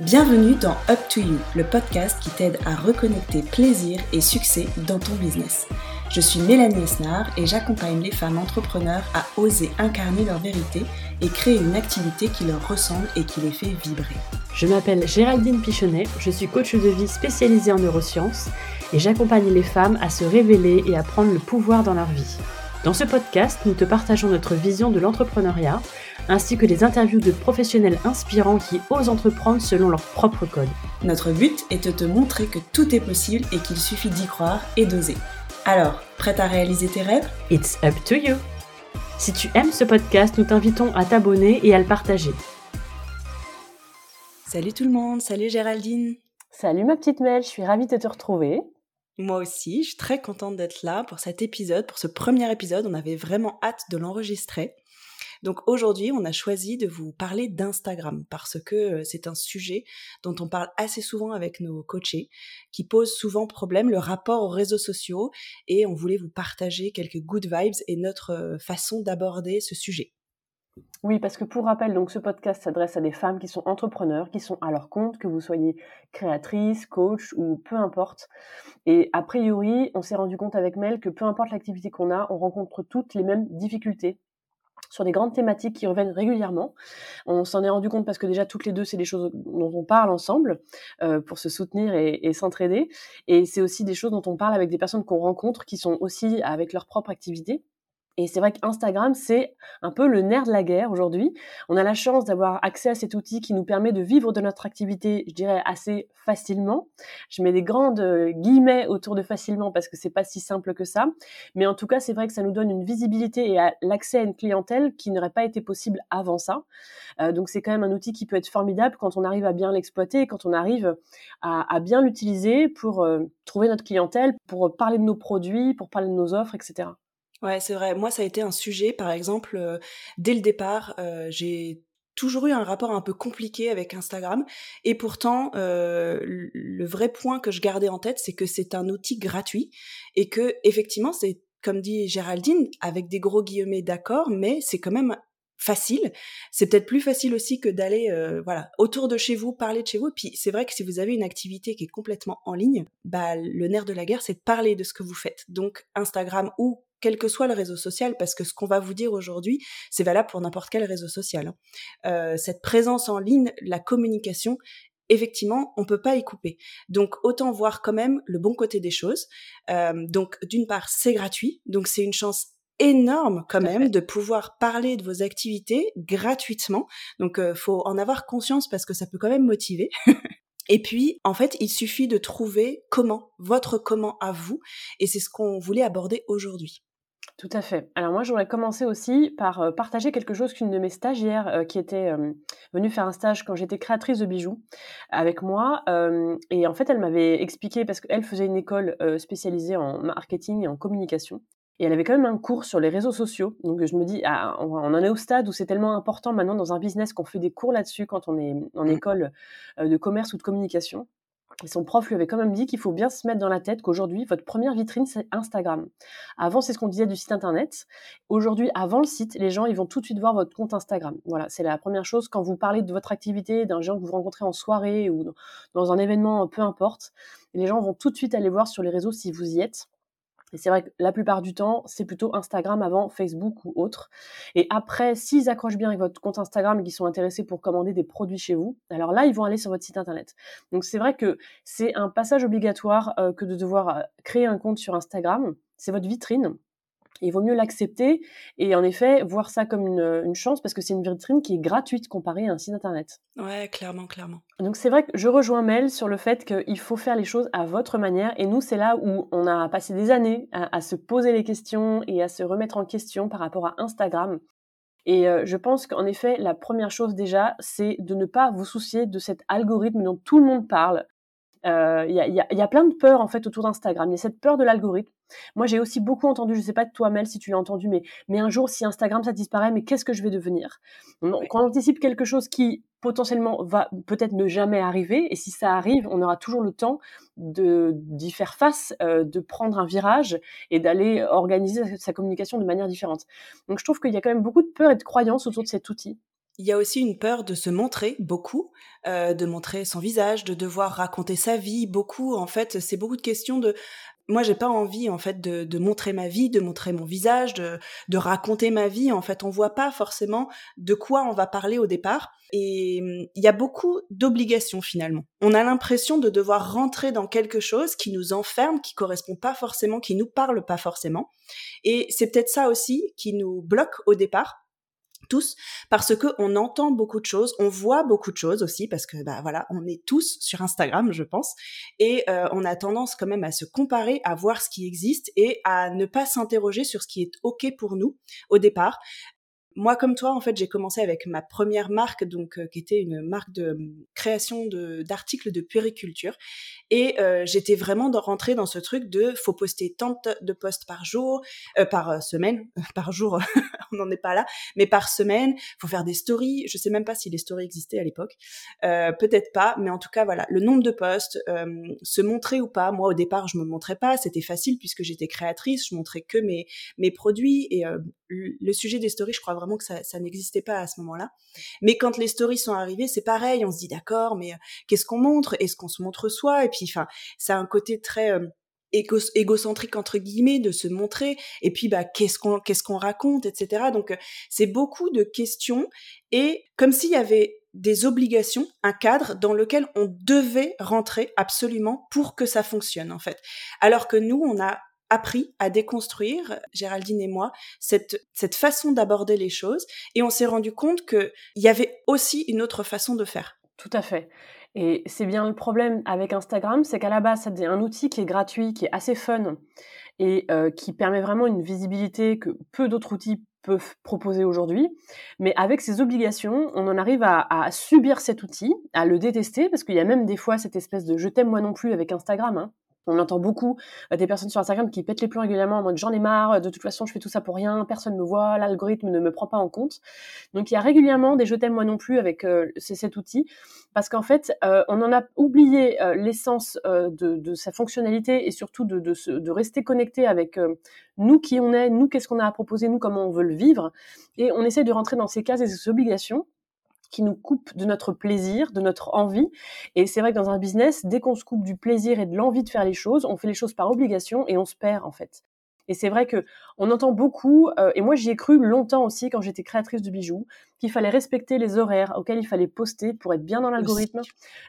Bienvenue dans Up to You, le podcast qui t'aide à reconnecter plaisir et succès dans ton business. Je suis Mélanie Esnard et j'accompagne les femmes entrepreneurs à oser incarner leur vérité et créer une activité qui leur ressemble et qui les fait vibrer. Je m'appelle Géraldine Pichonnet, je suis coach de vie spécialisée en neurosciences et j'accompagne les femmes à se révéler et à prendre le pouvoir dans leur vie. Dans ce podcast, nous te partageons notre vision de l'entrepreneuriat ainsi que les interviews de professionnels inspirants qui osent entreprendre selon leur propre code. Notre but est de te montrer que tout est possible et qu'il suffit d'y croire et d'oser. Alors, prête à réaliser tes rêves? It's up to you Si tu aimes ce podcast, nous t'invitons à t'abonner et à le partager. Salut tout le monde, salut Géraldine Salut ma petite Mel, je suis ravie de te retrouver. Moi aussi, je suis très contente d'être là pour cet épisode, pour ce premier épisode. On avait vraiment hâte de l'enregistrer. Donc aujourd'hui, on a choisi de vous parler d'Instagram parce que euh, c'est un sujet dont on parle assez souvent avec nos coachés, qui pose souvent problème, le rapport aux réseaux sociaux, et on voulait vous partager quelques good vibes et notre euh, façon d'aborder ce sujet. Oui, parce que pour rappel, donc ce podcast s'adresse à des femmes qui sont entrepreneurs, qui sont à leur compte, que vous soyez créatrice, coach ou peu importe. Et a priori, on s'est rendu compte avec Mel que peu importe l'activité qu'on a, on rencontre toutes les mêmes difficultés sur des grandes thématiques qui reviennent régulièrement. On s'en est rendu compte parce que déjà toutes les deux, c'est des choses dont on parle ensemble euh, pour se soutenir et, et s'entraider. Et c'est aussi des choses dont on parle avec des personnes qu'on rencontre qui sont aussi avec leur propre activité. Et c'est vrai qu'Instagram, c'est un peu le nerf de la guerre aujourd'hui. On a la chance d'avoir accès à cet outil qui nous permet de vivre de notre activité, je dirais, assez facilement. Je mets des grandes euh, guillemets autour de facilement parce que c'est pas si simple que ça. Mais en tout cas, c'est vrai que ça nous donne une visibilité et l'accès à une clientèle qui n'aurait pas été possible avant ça. Euh, donc c'est quand même un outil qui peut être formidable quand on arrive à bien l'exploiter, quand on arrive à, bien l'utiliser pour euh, trouver notre clientèle, pour parler de nos produits, pour parler de nos offres, etc. Ouais, c'est vrai. Moi, ça a été un sujet, par exemple, euh, dès le départ, euh, j'ai toujours eu un rapport un peu compliqué avec Instagram. Et pourtant, euh, le vrai point que je gardais en tête, c'est que c'est un outil gratuit et que, effectivement, c'est comme dit Géraldine, avec des gros guillemets d'accord, mais c'est quand même facile. C'est peut-être plus facile aussi que d'aller voilà autour de chez vous, parler de chez vous. Puis c'est vrai que si vous avez une activité qui est complètement en ligne, bah le nerf de la guerre, c'est de parler de ce que vous faites. Donc Instagram ou quel que soit le réseau social, parce que ce qu'on va vous dire aujourd'hui, c'est valable pour n'importe quel réseau social. Hein. Euh, cette présence en ligne, la communication, effectivement, on peut pas y couper. Donc autant voir quand même le bon côté des choses. Euh, donc d'une part, c'est gratuit, donc c'est une chance énorme quand même de pouvoir parler de vos activités gratuitement. Donc euh, faut en avoir conscience parce que ça peut quand même motiver. Et puis, en fait, il suffit de trouver comment, votre comment à vous, et c'est ce qu'on voulait aborder aujourd'hui. Tout à fait. Alors moi, j'aurais commencé aussi par euh, partager quelque chose qu'une de mes stagiaires euh, qui était euh, venue faire un stage quand j'étais créatrice de bijoux avec moi. et en fait, elle m'avait expliqué, parce qu'elle faisait une école spécialisée en marketing et en communication. Et elle avait quand même un cours sur les réseaux sociaux. Donc je me dis, ah, on en est au stade où c'est tellement important maintenant dans un business qu'on fait des cours là-dessus quand on est en mmh. école de commerce ou de communication. Son prof lui avait quand même dit qu'il faut bien se mettre dans la tête qu'aujourd'hui, votre première vitrine, c'est Instagram. Avant, c'est ce qu'on disait du site internet. Aujourd'hui, avant le site, les gens, ils vont tout de suite voir votre compte Instagram. Voilà, c'est la première chose quand vous parlez de votre activité, d'un gens que vous rencontrez en soirée ou dans un événement, peu importe. Les gens vont tout de suite aller voir sur les réseaux si vous y êtes. Et c'est vrai que la plupart du temps, c'est plutôt Instagram avant Facebook ou autre. Et après, s'ils accrochent bien avec votre compte Instagram et qu'ils sont intéressés pour commander des produits chez vous, alors là, ils vont aller sur votre site internet. Donc c'est vrai que c'est un passage obligatoire euh, que de devoir euh, créer un compte sur Instagram. C'est votre vitrine il vaut mieux l'accepter et en effet voir ça comme une, chance parce que c'est une vitrine qui est gratuite comparée à un site internet. Ouais, clairement, clairement. Donc c'est vrai que je rejoins Mel sur le fait qu'il faut faire les choses à votre manière et nous c'est là où on a passé des années à, se poser les questions et à se remettre en question par rapport à Instagram. Et euh, je pense qu'en effet, la première chose déjà, c'est de ne pas vous soucier de cet algorithme dont tout le monde parle. Euh, il y, a, y, a, plein de peurs en fait autour d'Instagram. Il y a cette peur de l'algorithme. Moi, j'ai aussi beaucoup entendu, je sais pas de toi, Mel, si tu l'as entendu, mais, mais un jour, si Instagram ça disparaît, mais qu'est-ce que je vais devenir? Donc, on anticipe quelque chose qui potentiellement va peut-être ne jamais arriver, et si ça arrive, on aura toujours le temps de d'y faire face, euh, de prendre un virage et d'aller organiser sa communication de manière différente. Donc, je trouve qu'il y a quand même beaucoup de peur et de croyances autour de cet outil. Il y a aussi une peur de se montrer beaucoup, euh, de montrer son visage, de devoir raconter sa vie beaucoup. En fait, c'est beaucoup de questions de moi j'ai pas envie en fait de, montrer ma vie, de montrer mon visage, de, de raconter ma vie. En fait, on voit pas forcément de quoi on va parler au départ. Et hum, il y a beaucoup d'obligations finalement. On a l'impression de devoir rentrer dans quelque chose qui nous enferme, qui correspond pas forcément, qui nous parle pas forcément. Et c'est peut-être ça aussi qui nous bloque au départ tous parce que on entend beaucoup de choses, on voit beaucoup de choses aussi parce que bah voilà, on est tous sur Instagram, je pense, et euh, on a tendance quand même à se comparer, à voir ce qui existe et à ne pas s'interroger sur ce qui est ok pour nous au départ. Moi, comme toi, en fait, j'ai commencé avec ma première marque, donc euh, qui était une marque de hum, création d'articles de, puériculture, et euh, j'étais vraiment rentrée dans ce truc de faut poster tant de posts par jour, euh, par semaine, par jour, on n'en est pas là, mais par semaine, faut faire des stories. Je sais même pas si les stories existaient à l'époque, peut-être pas, mais en tout cas voilà, le nombre de posts, se montrer ou pas. Moi, au départ, je me montrais pas, c'était facile puisque j'étais créatrice, je montrais que mes mes produits. Et le sujet des stories, je crois vraiment que ça, n'existait pas à ce moment-là. Mais quand les stories sont arrivées, c'est pareil, on se dit d'accord, mais euh, qu'est-ce qu'on montre? Est-ce qu'on se montre soi? Et puis, enfin, ça a un côté très euh, égocentrique entre guillemets de se montrer. Et puis, bah, qu'est-ce qu'on qu'est-ce qu'on raconte, etc. Donc, euh, c'est beaucoup de questions et comme s'il y avait des obligations, un cadre dans lequel on devait rentrer absolument pour que ça fonctionne en fait. Alors que nous, on a appris à déconstruire, Géraldine et moi, cette, cette façon d'aborder les choses. Et on s'est rendu compte qu'il y avait aussi une autre façon de faire. Tout à fait. Et c'est bien le problème avec Instagram, c'est qu'à la base, c'est un outil qui est gratuit, qui est assez fun et euh, qui permet vraiment une visibilité que peu d'autres outils peuvent proposer aujourd'hui. Mais avec ces obligations, on en arrive à, subir cet outil, à le détester, parce qu'il y a même des fois cette espèce de je t'aime moi non plus avec Instagram. Hein. On entend beaucoup euh, des personnes sur Instagram qui pètent les plombs régulièrement en mode j'en ai marre, de toute façon je fais tout ça pour rien, personne me voit, l'algorithme ne me prend pas en compte. Donc il y a régulièrement des je t'aime moi non plus avec euh, cet outil parce qu'en fait euh, on en a oublié l'essence de, sa fonctionnalité et surtout de, de rester connecté avec nous qui on est, nous qu'est-ce qu'on a à proposer, nous comment on veut le vivre et on essaie de rentrer dans ces cases et ces obligations qui nous coupe de notre plaisir, de notre envie. Et c'est vrai que dans un business, dès qu'on se coupe du plaisir et de l'envie de faire les choses, on fait les choses par obligation et on se perd en fait. Et c'est vrai que on entend beaucoup, euh, et moi j'y ai cru longtemps aussi quand j'étais créatrice de bijoux, qu'il fallait respecter les horaires auxquels il fallait poster pour être bien dans l'algorithme.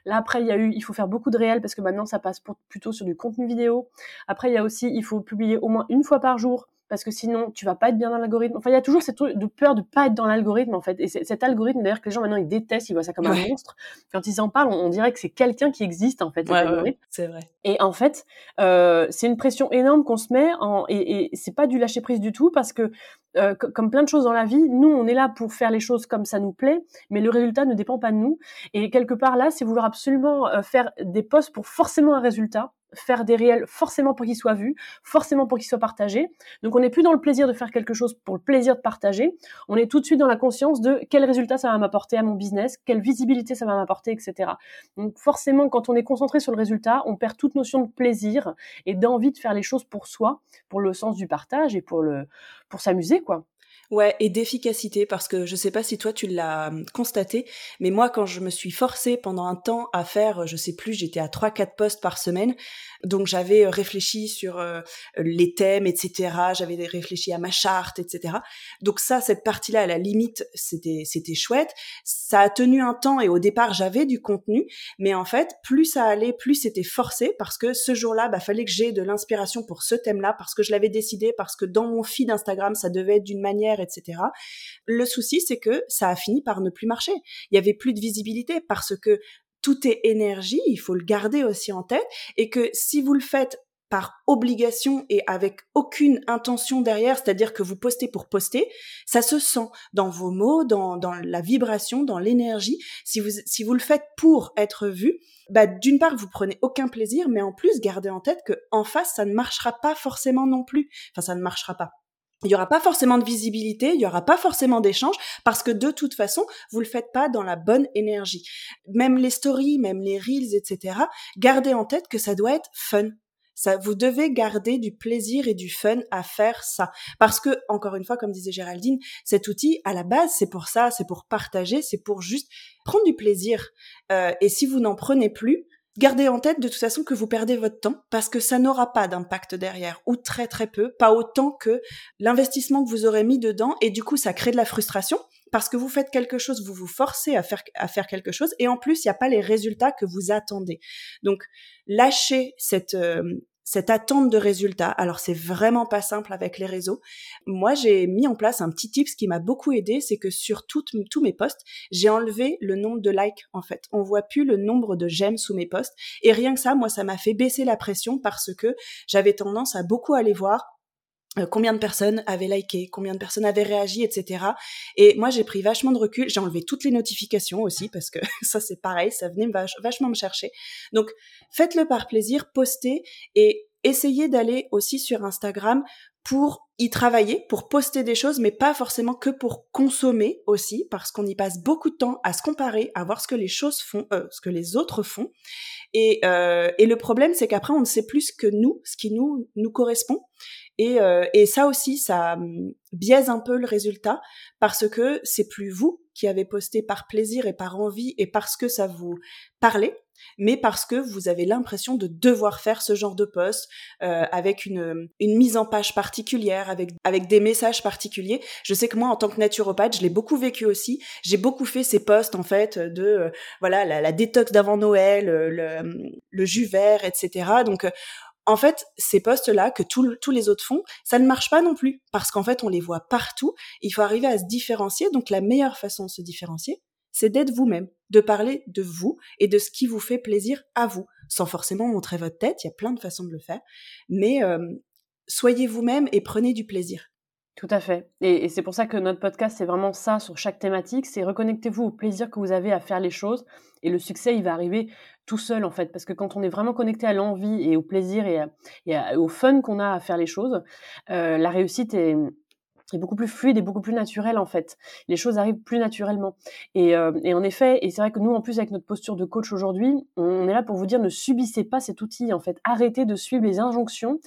Là après il y a eu, il faut faire beaucoup de réels parce que maintenant ça passe plutôt sur du contenu vidéo. Après il y a aussi, il faut publier au moins une fois par jour parce que sinon tu vas pas être bien dans l'algorithme. Enfin, il y a toujours cette de peur de pas être dans l'algorithme en fait. Et cet algorithme d'ailleurs que les gens maintenant ils détestent, ils voient ça comme un monstre. Quand ils en parlent, on, dirait que c'est quelqu'un qui existe en fait. Ouais, c'est vrai. Et en fait, euh, c'est une pression énorme qu'on se met en, et, et c'est pas du lâcher prise du tout parce que euh, comme plein de choses dans la vie, nous, on est là pour faire les choses comme ça nous plaît, mais le résultat ne dépend pas de nous. Et quelque part là, c'est vouloir absolument euh, faire des posts pour forcément un résultat, faire des réels forcément pour qu'ils soient vus, forcément pour qu'ils soient partagés. Donc on n'est plus dans le plaisir de faire quelque chose pour le plaisir de partager, on est tout de suite dans la conscience de quel résultat ça va m'apporter à mon business, quelle visibilité ça va m'apporter, etc. Donc forcément, quand on est concentré sur le résultat, on perd toute notion de plaisir et d'envie de faire les choses pour soi, pour le sens du partage et pour le pour s'amuser quoi. Ouais, et d'efficacité, parce que je sais pas si toi tu l'as hum, constaté, mais moi quand je me suis forcée pendant un temps à faire, je sais plus, j'étais à 3-4 postes par semaine, donc j'avais euh, réfléchi sur euh, les thèmes, etc., j'avais réfléchi à ma charte, etc. Donc ça, cette partie-là, à la limite, c'était c'était chouette. Ça a tenu un temps et au départ j'avais du contenu, mais en fait, plus ça allait, plus c'était forcé, parce que ce jour-là, bah fallait que j'ai de l'inspiration pour ce thème-là, parce que je l'avais décidé, parce que dans mon feed Instagram, ça devait être d'une manière etc. Le souci, c'est que ça a fini par ne plus marcher. Il y avait plus de visibilité parce que tout est énergie, il faut le garder aussi en tête, et que si vous le faites par obligation et avec aucune intention derrière, c'est-à-dire que vous postez pour poster, ça se sent dans vos mots, dans, la vibration, dans l'énergie. Si vous, si vous le faites pour être vu, bah, d'une part, vous prenez aucun plaisir, mais en plus, gardez en tête que en face, ça ne marchera pas forcément non plus. Enfin, ça ne marchera pas il n'y aura pas forcément de visibilité, il n'y aura pas forcément d'échange, parce que de toute façon, vous le faites pas dans la bonne énergie. Même les stories, même les reels, etc., gardez en tête que ça doit être fun. Ça, vous devez garder du plaisir et du fun à faire ça. Parce que, encore une fois, comme disait Géraldine, cet outil, à la base, c'est pour ça, c'est pour partager, c'est pour juste prendre du plaisir. Euh, et si vous n'en prenez plus, Gardez en tête de toute façon que vous perdez votre temps parce que ça n'aura pas d'impact derrière ou très très peu, pas autant que l'investissement que vous aurez mis dedans et du coup ça crée de la frustration parce que vous faites quelque chose, vous vous forcez à faire, à faire quelque chose et en plus il n'y a pas les résultats que vous attendez. Donc lâchez cette, euh, cette attente de résultats. Alors c'est vraiment pas simple avec les réseaux. Moi j'ai mis en place un petit tips qui m'a beaucoup aidé, c'est que sur tous mes posts, j'ai enlevé le nombre de likes en fait. On voit plus le nombre de j'aime sous mes posts et rien que ça, moi ça m'a fait baisser la pression parce que j'avais tendance à beaucoup aller voir combien de personnes avaient liké, combien de personnes avaient réagi, etc. Et moi, j'ai pris vachement de recul. J'ai enlevé toutes les notifications aussi parce que ça, c'est pareil, ça venait vachement me chercher. Donc, faites-le par plaisir, postez et essayez d'aller aussi sur Instagram pour y travailler, pour poster des choses, mais pas forcément que pour consommer aussi, parce qu'on y passe beaucoup de temps à se comparer, à voir ce que les choses font, euh, ce que les autres font. Et, euh, et le problème, c'est qu'après, on ne sait plus que nous, ce qui nous nous correspond. Et, euh, et ça aussi, ça hum, biaise un peu le résultat parce que c'est plus vous qui avez posté par plaisir et par envie et parce que ça vous parlait, mais parce que vous avez l'impression de devoir faire ce genre de post euh, avec une, mise en page particulière, avec, avec des messages particuliers. Je sais que moi, en tant que naturopathe, je l'ai beaucoup vécu aussi. J'ai beaucoup fait ces posts en fait de euh, voilà la, la détox d'avant Noël, le, le jus vert, etc. Donc en fait, ces postes-là que tous les autres font, ça ne marche pas non plus parce qu'en fait, on les voit partout. Il faut arriver à se différencier. Donc, la meilleure façon de se différencier, c'est d'être vous-même, de parler de vous et de ce qui vous fait plaisir à vous, sans forcément montrer votre tête. Il y a plein de façons de le faire, mais euh, soyez vous-même et prenez du plaisir. Tout à fait. Et, c'est pour ça que notre podcast, c'est vraiment ça sur chaque thématique. C'est reconnectez-vous au plaisir que vous avez à faire les choses. Et le succès, il va arriver tout seul, en fait. Parce que quand on est vraiment connecté à l'envie et au plaisir et, au fun qu'on a à faire les choses, euh, la réussite est, est beaucoup plus fluide et beaucoup plus naturel en fait. Les choses arrivent plus naturellement. Et, euh, et en effet, et c'est vrai que nous en plus avec notre posture de coach aujourd'hui, on est là pour vous dire ne subissez pas cet outil en fait. Arrêtez de suivre les injonctions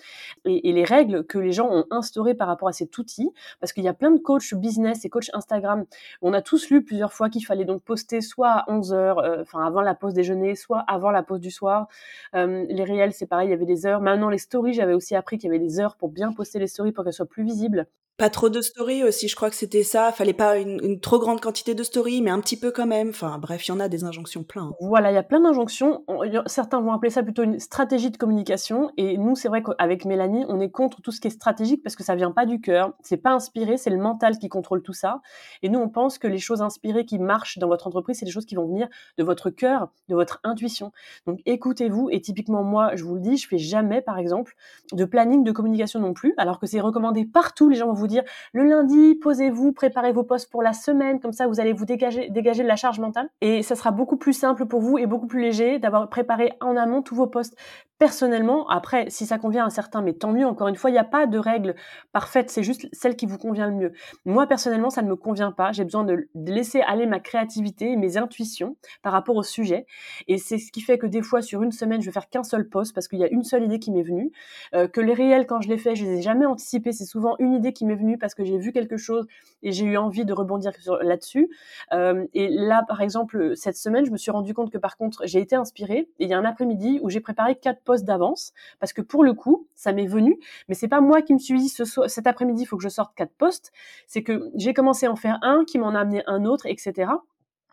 et, et les règles que les gens ont instaurées par rapport à cet outil, parce qu'il y a plein de coachs business et coachs Instagram. On a tous lu plusieurs fois qu'il fallait donc poster soit à 11 heures, euh, enfin avant la pause déjeuner, soit avant la pause du soir. Euh, les réels, c'est pareil, il y avait des heures. Maintenant les stories, j'avais aussi appris qu'il y avait des heures pour bien poster les stories pour qu'elles soient plus visibles. Pas trop de stories aussi, je crois que c'était ça. Fallait pas une, trop grande quantité de stories, mais un petit peu quand même. Enfin, bref, il y en a des injonctions plein. Voilà, il y a plein d'injonctions. Certains vont appeler ça plutôt une stratégie de communication. Et nous, c'est vrai qu'avec Mélanie, on est contre tout ce qui est stratégique parce que ça vient pas du cœur. C'est pas inspiré, c'est le mental qui contrôle tout ça. Et nous, on pense que les choses inspirées qui marchent dans votre entreprise, c'est des choses qui vont venir de votre cœur, de votre intuition. Donc, écoutez-vous. Et typiquement, moi, je vous le dis, je fais jamais, par exemple, de planning de communication non plus, alors que c'est recommandé partout. Les gens vont dire le lundi, posez-vous, préparez vos postes pour la semaine, comme ça vous allez vous dégager, dégager de la charge mentale. Et ça sera beaucoup plus simple pour vous et beaucoup plus léger d'avoir préparé en amont tous vos postes personnellement. Après, si ça convient à certains, mais tant mieux. Encore une fois, il n'y a pas de règle parfaite, c'est juste celle qui vous convient le mieux. Moi personnellement, ça ne me convient pas. J'ai besoin de, laisser aller ma créativité et mes intuitions par rapport au sujet et c'est ce qui fait que des fois sur une semaine, je vais faire qu'un seul poste parce qu'il y a une seule idée qui m'est venue. Euh, que les réels, quand je les fais, je les ai jamais anticipés. C'est souvent une idée qui m'est venue parce que j'ai vu quelque chose et j'ai eu envie de rebondir là-dessus. Euh, et là, par exemple, cette semaine, je me suis rendu compte que par contre, j'ai été inspirée. Et il y a un après-midi où j'ai préparé quatre d'avance parce que pour le coup, ça m'est venu. Mais c'est pas moi qui me suis dit ce cet après-midi, il faut que je sorte quatre postes. C'est que j'ai commencé à en faire un qui m'en a amené un autre, etc.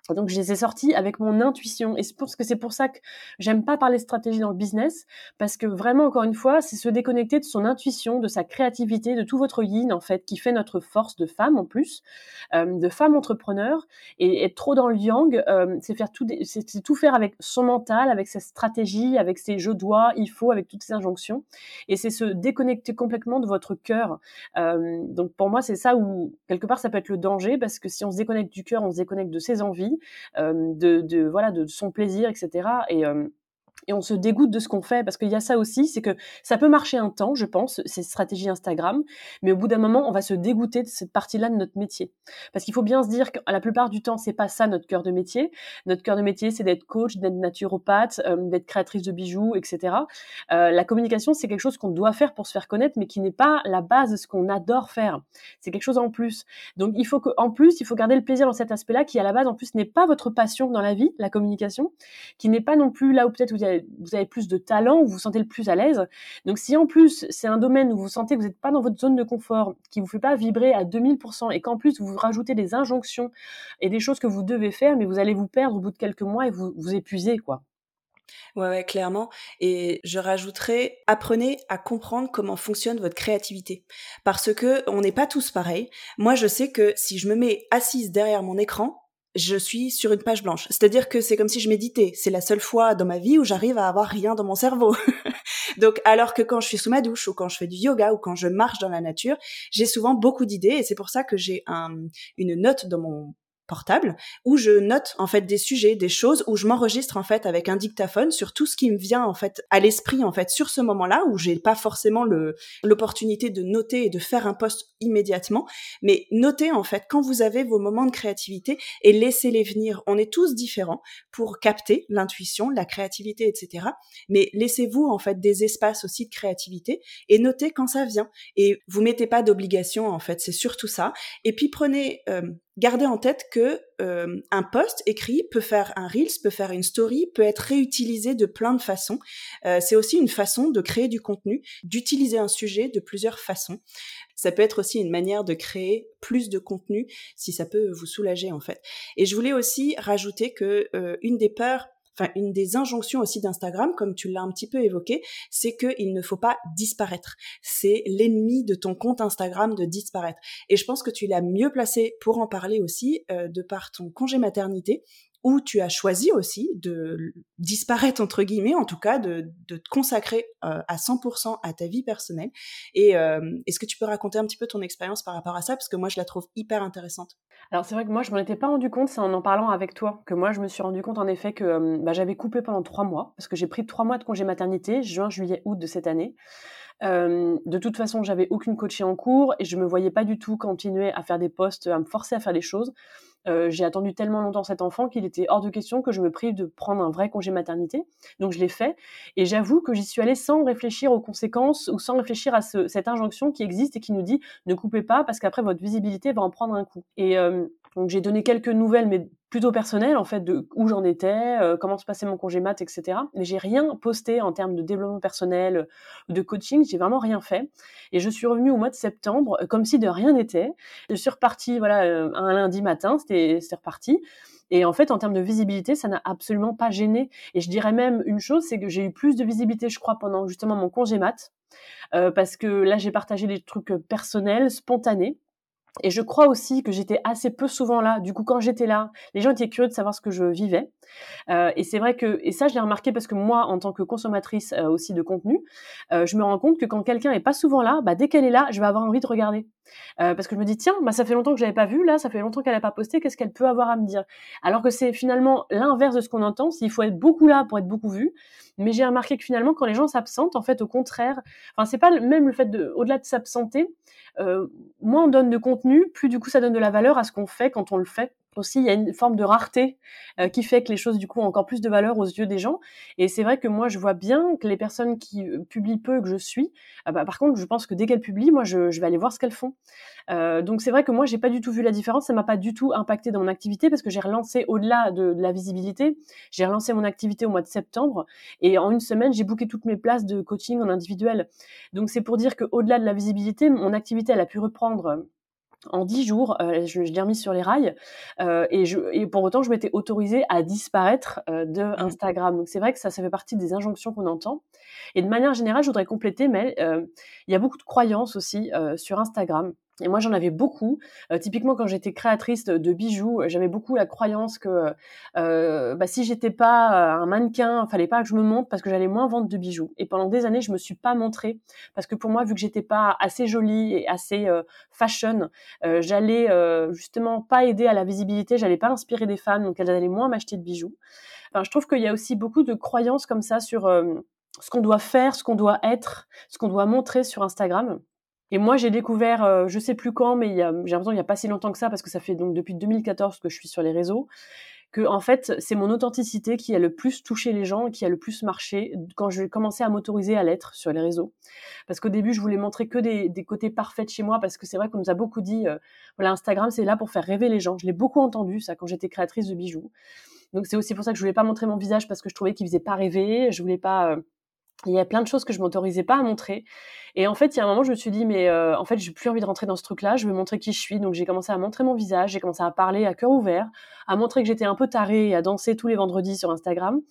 Donc je les ai sortis avec mon intuition. Et je pense que c'est pour ça que j'aime pas parler stratégie dans le business parce que vraiment encore une fois c'est se déconnecter de son intuition, de sa créativité, de tout votre yin en fait qui fait notre force de femme en plus, euh, de femme entrepreneur. Et être trop dans le yang, euh, c'est faire tout, c'est tout faire avec son mental, avec sa stratégie, avec ses je dois, il faut, avec toutes ces injonctions. Et c'est se déconnecter complètement de votre cœur. Euh, donc pour moi c'est ça où quelque part ça peut être le danger parce que si on se déconnecte du cœur, on se déconnecte de ses envies euh, de, voilà, de son plaisir, etc. Et, et on se dégoûte de ce qu'on fait parce qu'il y a ça aussi, c'est que ça peut marcher un temps, je pense, ces stratégies Instagram, mais au bout d'un moment, on va se dégoûter de cette partie-là de notre métier. Parce qu'il faut bien se dire qu'à la plupart du temps, c'est pas ça notre cœur de métier. Notre cœur de métier, c'est d'être coach, d'être naturopathe, euh, d'être créatrice de bijoux, etc. Euh, la communication, c'est quelque chose qu'on doit faire pour se faire connaître, mais qui n'est pas la base de ce qu'on adore faire. C'est quelque chose en plus. Donc, il faut que, en plus, il faut garder le plaisir dans cet aspect-là, qui à la base, en plus, n'est pas votre passion dans la vie, la communication, qui n'est pas non plus là où peut-être vous avez vous avez plus de talent, vous vous sentez le plus à l'aise. Donc si en plus c'est un domaine où vous sentez que vous n'êtes pas dans votre zone de confort, qui vous fait pas vibrer à 2000% et qu'en plus vous rajoutez des injonctions et des choses que vous devez faire, mais vous allez vous perdre au bout de quelques mois et vous vous épuisez quoi. Ouais, clairement. Et je rajouterais, apprenez à comprendre comment fonctionne votre créativité. Parce que on n'est pas tous pareils. Moi, je sais que si je me mets assise derrière mon écran, je suis sur une page blanche. C'est-à-dire que c'est comme si je méditais. C'est la seule fois dans ma vie où j'arrive à avoir rien dans mon cerveau. Donc, alors que quand je suis sous ma douche ou quand je fais du yoga ou quand je marche dans la nature, j'ai souvent beaucoup d'idées et c'est pour ça que j'ai un, une note dans mon portable où je note en fait des sujets, des choses où je m'enregistre en fait avec un dictaphone sur tout ce qui me vient en fait à l'esprit en fait sur ce moment-là où j'ai pas forcément le l'opportunité de noter et de faire un post immédiatement, mais notez en fait quand vous avez vos moments de créativité et laissez-les venir. On est tous différents pour capter l'intuition, la créativité, etc. Mais laissez-vous en fait des espaces aussi de créativité et notez quand ça vient. Et vous mettez pas d'obligation en fait, c'est surtout ça. Et puis prenez euh, gardez en tête que euh, un post écrit peut faire un reels, peut faire une story, peut être réutilisé de plein de façons. Euh, c'est aussi une façon de créer du contenu, d'utiliser un sujet de plusieurs façons. Ça peut être aussi une manière de créer plus de contenu si ça peut vous soulager en fait. Et je voulais aussi rajouter que euh, une des peurs une des injonctions aussi d'Instagram, comme tu l'as un petit peu évoqué, c'est qu'il ne faut pas disparaître. C'est l'ennemi de ton compte Instagram de disparaître. Et je pense que tu l'as mieux placé pour en parler aussi euh, de par ton congé maternité où tu as choisi aussi de disparaître entre guillemets, en tout cas de, de te consacrer euh, à 100% à ta vie personnelle. Et euh, est-ce que tu peux raconter un petit peu ton expérience par rapport à ça? Parce que moi je la trouve hyper intéressante. Alors c'est vrai que moi je m'en étais pas rendu compte, c'est en en parlant avec toi que moi je me suis rendu compte en effet que euh, bah, j'avais coupé pendant trois mois parce que j'ai pris trois mois de congé maternité, juin, juillet, août de cette année. Euh, de toute façon, j'avais aucune coachée en cours et je me voyais pas du tout continuer à faire des postes, à me forcer à faire des choses. Euh, j'ai attendu tellement longtemps cet enfant qu'il était hors de question que je me prive de prendre un vrai congé maternité. Donc je l'ai fait et j'avoue que j'y suis allée sans réfléchir aux conséquences ou sans réfléchir à cette injonction qui existe et qui nous dit ne coupez pas parce qu'après votre visibilité va en prendre un coup. Et euh, donc j'ai donné quelques nouvelles, mais plutôt personnelles en fait de où j'en étais, euh, comment se passait mon congé mat, etc. Mais j'ai rien posté en termes de développement personnel ou de coaching. J'ai vraiment rien fait. Et je suis revenue au mois de septembre euh, comme si de rien n'était. Je suis repartie voilà euh, un lundi matin, c'était reparti. Et en fait, en termes de visibilité, ça n'a absolument pas gêné. Et je dirais même une chose, c'est que j'ai eu plus de visibilité, je crois, pendant justement mon congé mat, parce que là, j'ai partagé des trucs personnels, spontanés. Et je crois aussi que j'étais assez peu souvent là. Du coup, quand j'étais là, les gens étaient curieux de savoir ce que je vivais. Euh, et c'est vrai que, et ça, je l'ai remarqué parce que moi, en tant que consommatrice euh, aussi de contenu, euh, je me rends compte que quand quelqu'un est pas souvent là, bah, dès qu'elle est là, je vais avoir envie de regarder. Euh, parce que je me dis, tiens, bah, ça fait longtemps que je l'avais pas vu, là, ça fait longtemps qu'elle n'a pas posté, qu'est-ce qu'elle peut avoir à me dire? Alors que c'est finalement l'inverse de ce qu'on entend, s'il faut être beaucoup là pour être beaucoup vu. Mais j'ai remarqué que finalement, quand les gens s'absentent, en fait, au contraire, enfin, c'est pas même le fait de, au-delà de s'absenter, euh, moins on donne de contenu, plus du coup ça donne de la valeur à ce qu'on fait quand on le fait aussi il y a une forme de rareté euh, qui fait que les choses du coup ont encore plus de valeur aux yeux des gens. Et c'est vrai que moi je vois bien que les personnes qui euh, publient peu que je suis ah bah, par contre je pense que dès qu'elles publient moi je, vais aller voir ce qu'elles font. Euh, donc c'est vrai que moi j'ai pas du tout vu la différence. Ça m'a pas du tout impacté dans mon activité parce que j'ai relancé au-delà de, de, la visibilité j'ai relancé mon activité au mois de septembre. Et en une semaine j'ai booké toutes mes places de coaching en individuel. Donc c'est pour dire que au-delà de la visibilité mon activité elle a pu reprendre en dix jours, euh, je, je l'ai remis sur les rails euh, et, je, et pour autant, je m'étais autorisée à disparaître euh, de mmh. Instagram. Donc c'est vrai que ça, ça fait partie des injonctions qu'on entend. Et de manière générale, je voudrais compléter, mais il y a beaucoup de croyances aussi sur Instagram Et moi, j'en avais beaucoup. Euh, typiquement, quand j'étais créatrice de, bijoux, j'avais beaucoup la croyance que euh, bah, si j'étais pas un mannequin, fallait pas que je me montre parce que j'allais moins vendre de bijoux. Et pendant des années, je me suis pas montrée parce que pour moi, vu que j'étais pas assez jolie et assez euh, fashion, euh, j'allais euh, justement pas aider à la visibilité, j'allais pas inspirer des femmes, donc elles allaient moins m'acheter de bijoux. Enfin, je trouve qu'il y a aussi beaucoup de croyances comme ça sur ce qu'on doit faire, ce qu'on doit être, ce qu'on doit montrer sur Instagram. Et moi, j'ai découvert, euh, je sais plus quand, mais j'ai l'impression qu'il n'y a pas si longtemps que ça, parce que ça fait donc depuis 2014 que je suis sur les réseaux, que en fait, c'est mon authenticité qui a le plus touché les gens, qui a le plus marché quand j'ai commencé à m'autoriser à l'être sur les réseaux. Parce qu'au début, je voulais montrer que des, côtés parfaits chez moi, parce que c'est vrai qu'on nous a beaucoup dit, euh, voilà, Instagram, c'est là pour faire rêver les gens. Je l'ai beaucoup entendu, ça, quand j'étais créatrice de bijoux. Donc c'est aussi pour ça que je voulais pas montrer mon visage, parce que je trouvais qu'il faisait pas rêver. Je voulais pas... Euh, il y a plein de choses que je m'autorisais pas à montrer. Et en fait, il y a un moment, je me suis dit, mais euh, en fait, j'ai plus envie de rentrer dans ce truc-là. Je veux montrer qui je suis. Donc, j'ai commencé à montrer mon visage. J'ai commencé à parler à cœur ouvert, à montrer que j'étais un peu tarée et à danser tous les vendredis sur Instagram.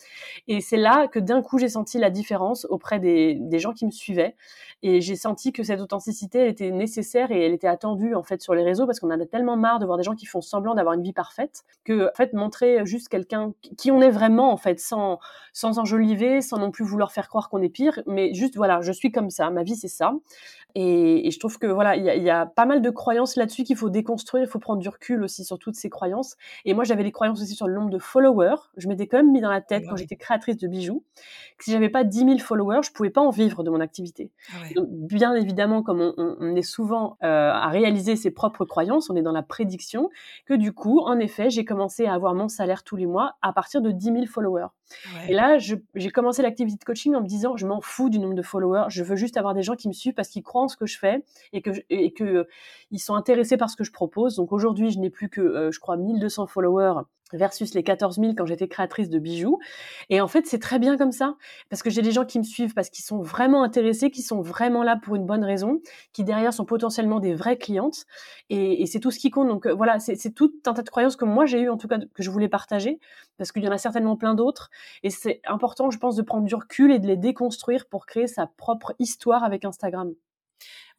Et c'est là que d'un coup, j'ai senti la différence auprès des, gens qui me suivaient. Et j'ai senti que cette authenticité, était nécessaire et elle était attendue en fait sur les réseaux parce qu'on en a tellement marre de voir des gens qui font semblant d'avoir une vie parfaite que en fait montrer juste quelqu'un qui on est vraiment en fait sans sans enjoliver, sans non plus vouloir faire croire qu'on est pire, mais juste voilà, je suis comme ça, ma vie c'est ça. Et, et, je trouve que voilà, il y a, y a, pas mal de croyances là-dessus qu'il faut déconstruire. Il faut prendre du recul aussi sur toutes ces croyances. Et moi, j'avais des croyances aussi sur le nombre de followers. Je m'étais quand même mis dans la tête quand j'étais créatrice de bijoux que si j'avais pas 10 000 followers, je pouvais pas en vivre de mon activité. Ah Donc, bien évidemment, comme on, on, est souvent euh, à réaliser ses propres croyances, on est dans la prédiction, que du coup, en effet, j'ai commencé à avoir mon salaire tous les mois à partir de 10 000 followers. Et là, j'ai commencé l'activité de coaching en me disant, je m'en fous du nombre de followers, je veux juste avoir des gens qui me suivent parce qu'ils croient en ce que je fais et que, et que euh, ils sont intéressés par ce que je propose. Donc aujourd'hui, je n'ai plus que, euh, je crois, 1200 followers versus les 14 000 quand j'étais créatrice de bijoux. Et en fait, c'est très bien comme ça, parce que j'ai des gens qui me suivent parce qu'ils sont vraiment intéressés, qui sont vraiment là pour une bonne raison, qui derrière sont potentiellement des vraies clientes. Et, c'est tout ce qui compte. Donc euh, voilà, c'est tout un tas de croyances que moi j'ai eu en tout cas que je voulais partager, parce qu'il y en a certainement plein d'autres. Et c'est important, je pense, de prendre du recul et de les déconstruire pour créer sa propre histoire avec Instagram.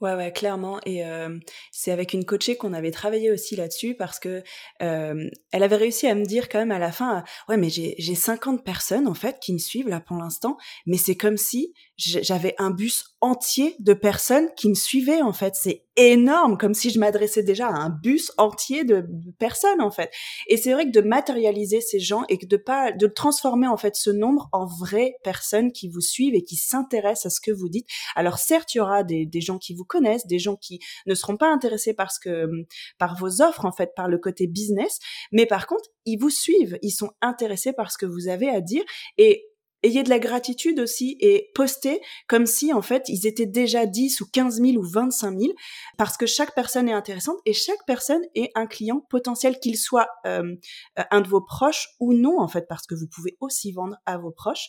Ouais, ouais, clairement. Et euh, c'est avec une coachée qu'on avait travaillé aussi là-dessus parce que euh, elle avait réussi à me dire quand même à la fin, ouais, mais j'ai j'ai 50 personnes en fait qui me suivent là pour l'instant, mais c'est comme si j'avais un bus entier de personnes qui me suivaient en fait. C'est énorme, comme si je m'adressais déjà à un bus entier de, personnes en fait. Et c'est vrai que de matérialiser ces gens et de pas de transformer en fait ce nombre en vraies personnes qui vous suivent et qui s'intéressent à ce que vous dites. Alors certes, il y aura des, des gens qui vous connaissent, des gens qui ne seront pas intéressés parce que par vos offres en fait, par le côté business, mais par contre, ils vous suivent, ils sont intéressés par ce que vous avez à dire et ayez de la gratitude aussi et postez comme si en fait ils étaient déjà 10 ou 15 000 ou 25 000 parce que chaque personne est intéressante et chaque personne est un client potentiel qu'il soit euh, un de vos proches ou non en fait parce que vous pouvez aussi vendre à vos proches.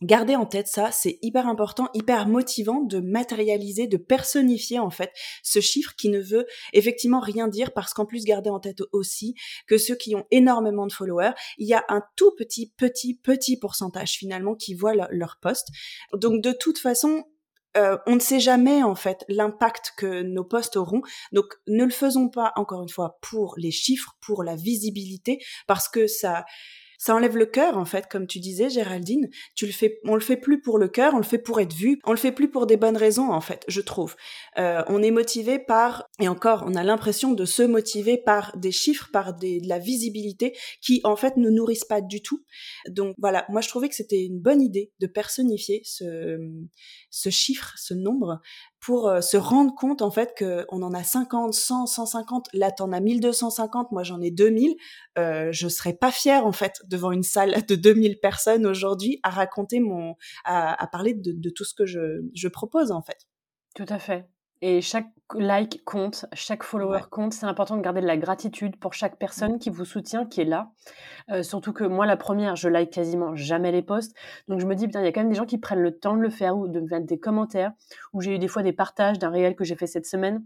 Gardez en tête ça, c'est hyper important, hyper motivant de matérialiser, de personnifier en fait ce chiffre qui ne veut effectivement rien dire parce qu'en plus gardez en tête aussi que ceux qui ont énormément de followers, il y a un tout petit petit petit pourcentage finalement qui voient leur, poste. Donc de toute façon, euh, on ne sait jamais en fait l'impact que nos postes auront. Donc ne le faisons pas encore une fois pour les chiffres, pour la visibilité, parce que ça ça enlève le cœur en fait, comme tu disais Géraldine. Tu le fais, on le fait plus pour le cœur, on le fait pour être vu, on le fait plus pour des bonnes raisons en fait, je trouve. Euh, on est motivé par et encore, on a l'impression de se motiver par des chiffres, par des, de la visibilité qui en fait ne nourrissent pas du tout. Donc voilà, moi je trouvais que c'était une bonne idée de personnifier ce ce chiffre, ce nombre pour euh, se rendre compte en fait que on en a 50, 100, 150, là t'en as 1250, moi j'en ai 2000, euh, je serais pas fière en fait devant une salle de 2000 personnes aujourd'hui à raconter mon, à, à parler de, de, tout ce que je, je propose en fait. Tout à fait. Et chaque like compte, chaque follower compte. C'est important de garder de la gratitude pour chaque personne qui vous soutient, qui est là. Euh, surtout que moi, la première, je like quasiment jamais les posts. Donc je me dis, putain, il y a quand même des gens qui prennent le temps de le faire ou de me mettre des commentaires. Ou j'ai eu des fois des partages d'un réel que j'ai fait cette semaine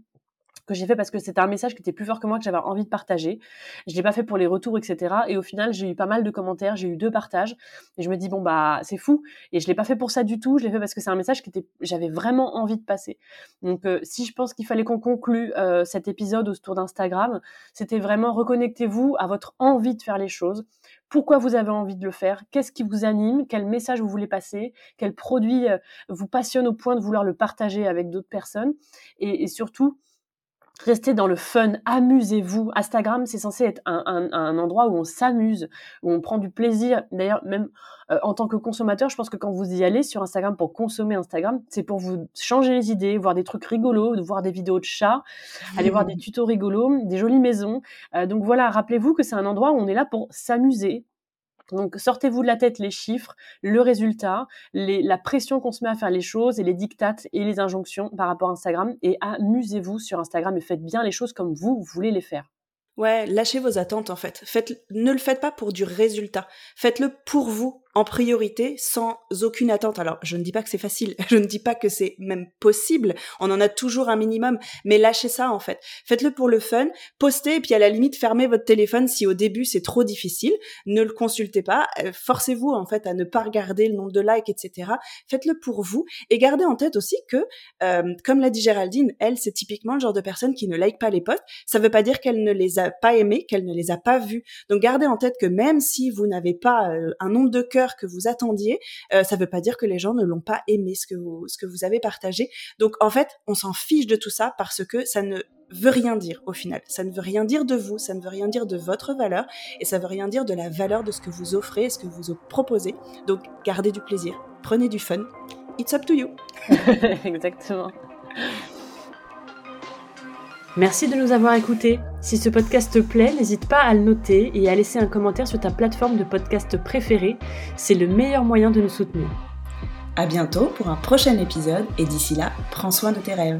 que j'ai fait parce que c'était un message qui était plus fort que moi que j'avais envie de partager. Je l'ai pas fait pour les retours, etc. Et au final, j'ai eu pas mal de commentaires, j'ai eu deux partages. Et je me dis bon bah c'est fou. Et je l'ai pas fait pour ça du tout. Je l'ai fait parce que c'est un message était, j'avais vraiment envie de passer. Donc euh, si je pense qu'il fallait qu'on conclue euh, cet épisode autour d'Instagram, c'était vraiment reconnectez-vous à votre envie de faire les choses. Pourquoi vous avez envie de le faire? Qu'est-ce qui vous anime? Quel message vous voulez passer? Quel produit euh, vous passionne au point de vouloir le partager avec d'autres personnes? Et surtout Restez dans le fun, amusez-vous. Instagram, c'est censé être un, endroit où on s'amuse, où on prend du plaisir. D'ailleurs, même euh, en tant que consommateur, je pense que quand vous y allez sur Instagram pour consommer Instagram, c'est pour vous changer les idées, voir des trucs rigolos, voir des vidéos de chats, aller voir des tutos rigolos, des jolies maisons. Euh, donc voilà, rappelez-vous que c'est un endroit où on est là pour s'amuser, donc sortez-vous de la tête les chiffres, le résultat, la pression qu'on se met à faire les choses et les dictates et les injonctions par rapport à Instagram et amusez-vous sur Instagram et faites bien les choses comme vous voulez les faire. Ouais, lâchez vos attentes en fait. Ne le faites pas pour du résultat. Faites-le pour vous, en priorité, sans aucune attente. Alors, je ne dis pas que c'est facile, je ne dis pas que c'est même possible. On en a toujours un minimum, mais lâchez ça en fait. Faites-le pour le fun, postez et puis à la limite fermez votre téléphone si au début c'est trop difficile. Ne le consultez pas. Euh, forcez-vous en fait à ne pas regarder le nombre de likes, etc. Faites-le pour vous et gardez en tête aussi que, euh, comme l'a dit Géraldine, elle c'est typiquement le genre de personne qui ne like pas les posts. Ça ne veut pas dire qu'elle ne les a pas aimé, qu'elle ne les a pas vus. Donc gardez en tête que même si vous n'avez pas euh, un nombre de cœurs que vous attendiez, euh, ça ne veut pas dire que les gens ne l'ont pas aimé ce que vous ce que vous avez partagé. Donc en fait, on s'en fiche de tout ça parce que ça ne veut rien dire au final. Ça ne veut rien dire de vous, ça ne veut rien dire de votre valeur et ça veut rien dire de la valeur de ce que vous offrez et ce que vous proposez. Donc gardez du plaisir, prenez du fun. It's up to you. Exactement. Merci de nous avoir écoutés. Si ce podcast te plaît, n'hésite pas à le noter et à laisser un commentaire sur ta plateforme de podcast préférée. C'est le meilleur moyen de nous soutenir. À bientôt pour un prochain épisode et d'ici là, prends soin de tes rêves.